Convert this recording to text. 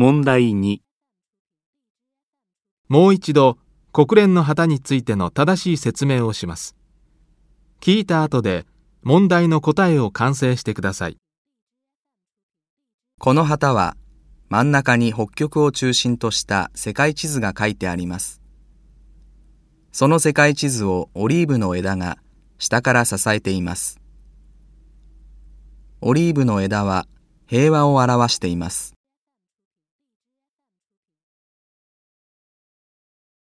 問題2、もう一度国連の旗についての正しい説明をします。聞いた後で問題の答えを完成してください。この旗は真ん中に北極を中心とした世界地図が書いてあります。その世界地図をオリーブの枝が下から支えています。オリーブの枝は平和を表しています。